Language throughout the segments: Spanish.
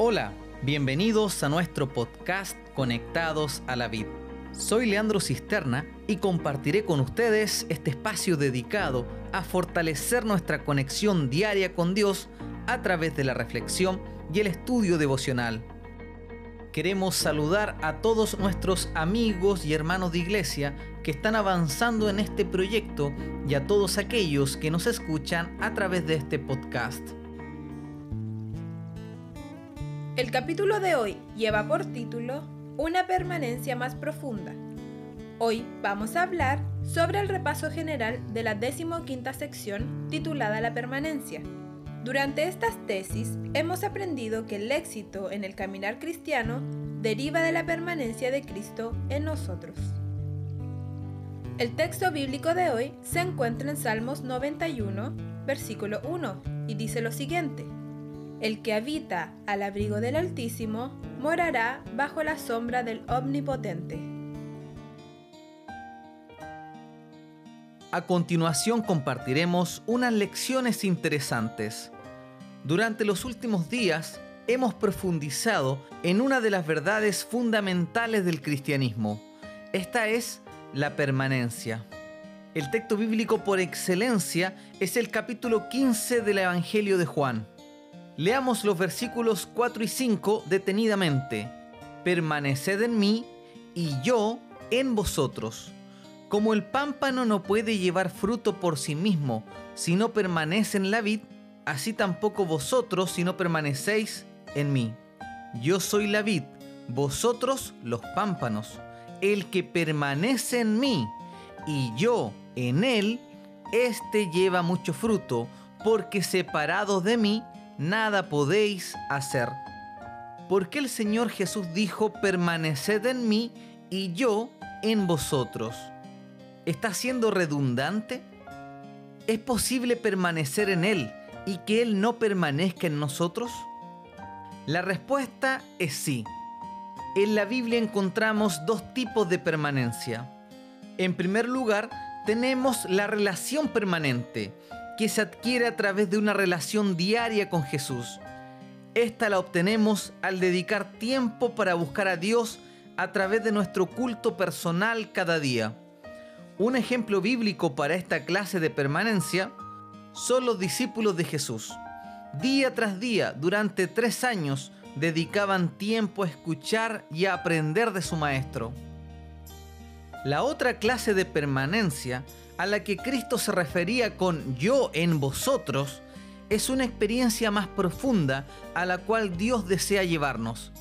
Hola, bienvenidos a nuestro podcast Conectados a la Vid. Soy Leandro Cisterna y compartiré con ustedes este espacio dedicado a fortalecer nuestra conexión diaria con Dios a través de la reflexión y el estudio devocional. Queremos saludar a todos nuestros amigos y hermanos de iglesia que están avanzando en este proyecto y a todos aquellos que nos escuchan a través de este podcast. El capítulo de hoy lleva por título Una permanencia más profunda. Hoy vamos a hablar sobre el repaso general de la decimoquinta sección titulada La permanencia. Durante estas tesis hemos aprendido que el éxito en el caminar cristiano deriva de la permanencia de Cristo en nosotros. El texto bíblico de hoy se encuentra en Salmos 91, versículo 1, y dice lo siguiente. El que habita al abrigo del Altísimo morará bajo la sombra del Omnipotente. A continuación compartiremos unas lecciones interesantes. Durante los últimos días hemos profundizado en una de las verdades fundamentales del cristianismo. Esta es la permanencia. El texto bíblico por excelencia es el capítulo 15 del Evangelio de Juan. Leamos los versículos 4 y 5 detenidamente. Permaneced en mí y yo en vosotros. Como el pámpano no puede llevar fruto por sí mismo si no permanece en la vid, así tampoco vosotros si no permanecéis en mí. Yo soy la vid, vosotros los pámpanos. El que permanece en mí y yo en él, éste lleva mucho fruto, porque separados de mí, nada podéis hacer. Porque el Señor Jesús dijo, permaneced en mí y yo en vosotros. ¿Está siendo redundante? ¿Es posible permanecer en Él y que Él no permanezca en nosotros? La respuesta es sí. En la Biblia encontramos dos tipos de permanencia. En primer lugar, tenemos la relación permanente, que se adquiere a través de una relación diaria con Jesús. Esta la obtenemos al dedicar tiempo para buscar a Dios a través de nuestro culto personal cada día. Un ejemplo bíblico para esta clase de permanencia son los discípulos de Jesús. Día tras día, durante tres años, dedicaban tiempo a escuchar y a aprender de su maestro. La otra clase de permanencia a la que Cristo se refería con yo en vosotros es una experiencia más profunda a la cual Dios desea llevarnos.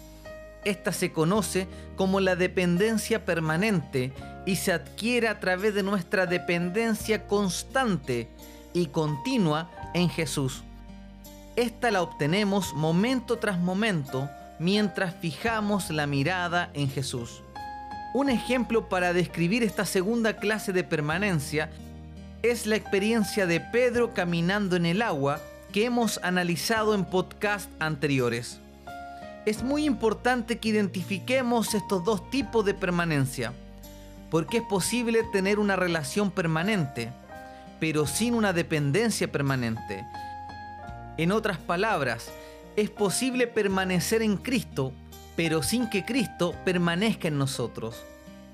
Esta se conoce como la dependencia permanente y se adquiere a través de nuestra dependencia constante y continua en Jesús. Esta la obtenemos momento tras momento mientras fijamos la mirada en Jesús. Un ejemplo para describir esta segunda clase de permanencia es la experiencia de Pedro caminando en el agua que hemos analizado en podcast anteriores. Es muy importante que identifiquemos estos dos tipos de permanencia, porque es posible tener una relación permanente, pero sin una dependencia permanente. En otras palabras, es posible permanecer en Cristo, pero sin que Cristo permanezca en nosotros.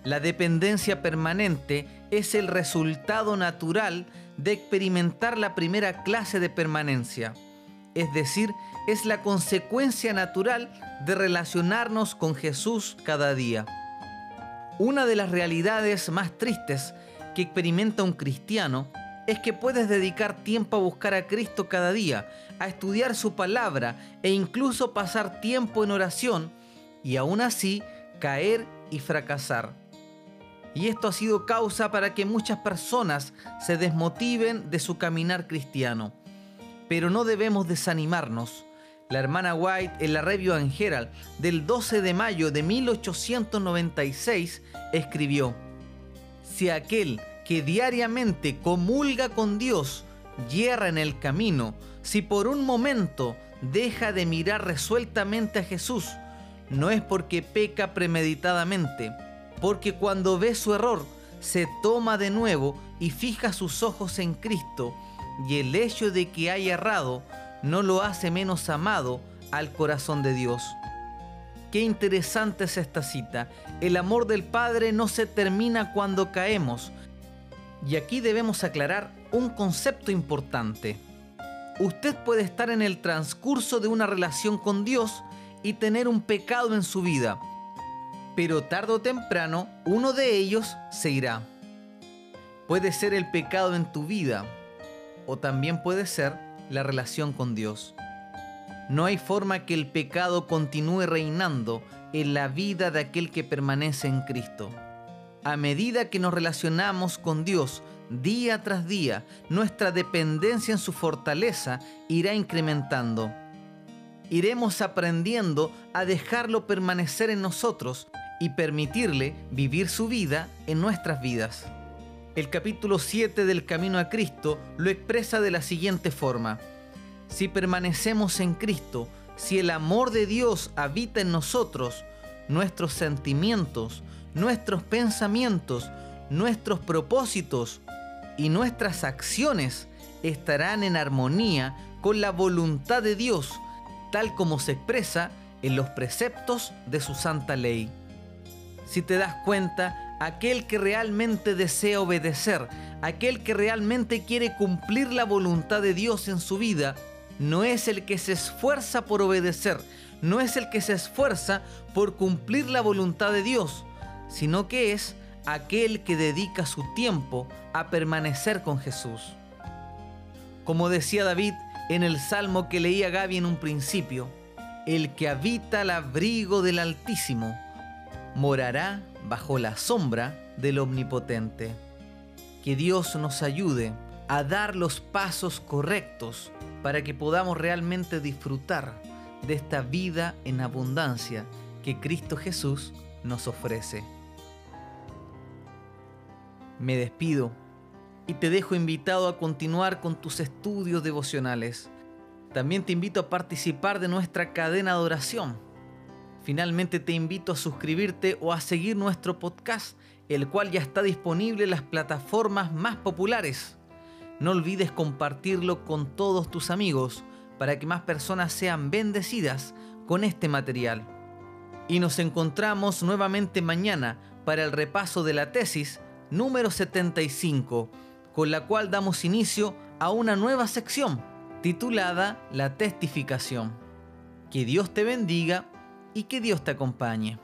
La dependencia permanente es el resultado natural de experimentar la primera clase de permanencia, es decir, es la consecuencia natural de relacionarnos con Jesús cada día. Una de las realidades más tristes que experimenta un cristiano es que puedes dedicar tiempo a buscar a Cristo cada día, a estudiar su palabra e incluso pasar tiempo en oración y aún así caer y fracasar. Y esto ha sido causa para que muchas personas se desmotiven de su caminar cristiano. Pero no debemos desanimarnos. La hermana White en la Review and del 12 de mayo de 1896 escribió, Si aquel que diariamente comulga con Dios yerra en el camino, si por un momento deja de mirar resueltamente a Jesús, no es porque peca premeditadamente, porque cuando ve su error, se toma de nuevo y fija sus ojos en Cristo, y el hecho de que haya errado no lo hace menos amado al corazón de Dios. Qué interesante es esta cita. El amor del Padre no se termina cuando caemos. Y aquí debemos aclarar un concepto importante. Usted puede estar en el transcurso de una relación con Dios y tener un pecado en su vida, pero tarde o temprano uno de ellos se irá. Puede ser el pecado en tu vida o también puede ser la relación con Dios. No hay forma que el pecado continúe reinando en la vida de aquel que permanece en Cristo. A medida que nos relacionamos con Dios día tras día, nuestra dependencia en su fortaleza irá incrementando. Iremos aprendiendo a dejarlo permanecer en nosotros y permitirle vivir su vida en nuestras vidas. El capítulo 7 del Camino a Cristo lo expresa de la siguiente forma. Si permanecemos en Cristo, si el amor de Dios habita en nosotros, nuestros sentimientos, nuestros pensamientos, nuestros propósitos y nuestras acciones estarán en armonía con la voluntad de Dios, tal como se expresa en los preceptos de su santa ley. Si te das cuenta, aquel que realmente desea obedecer, aquel que realmente quiere cumplir la voluntad de Dios en su vida, no es el que se esfuerza por obedecer, no es el que se esfuerza por cumplir la voluntad de Dios, sino que es aquel que dedica su tiempo a permanecer con Jesús. Como decía David en el salmo que leía Gaby en un principio, el que habita al abrigo del Altísimo morará bajo la sombra del Omnipotente. Que Dios nos ayude a dar los pasos correctos para que podamos realmente disfrutar de esta vida en abundancia que Cristo Jesús nos ofrece. Me despido y te dejo invitado a continuar con tus estudios devocionales. También te invito a participar de nuestra cadena de oración. Finalmente te invito a suscribirte o a seguir nuestro podcast, el cual ya está disponible en las plataformas más populares no olvides compartirlo con todos tus amigos para que más personas sean bendecidas con este material. Y nos encontramos nuevamente mañana para el repaso de la tesis número 75, con la cual damos inicio a una nueva sección titulada La testificación. Que Dios te bendiga y que Dios te acompañe.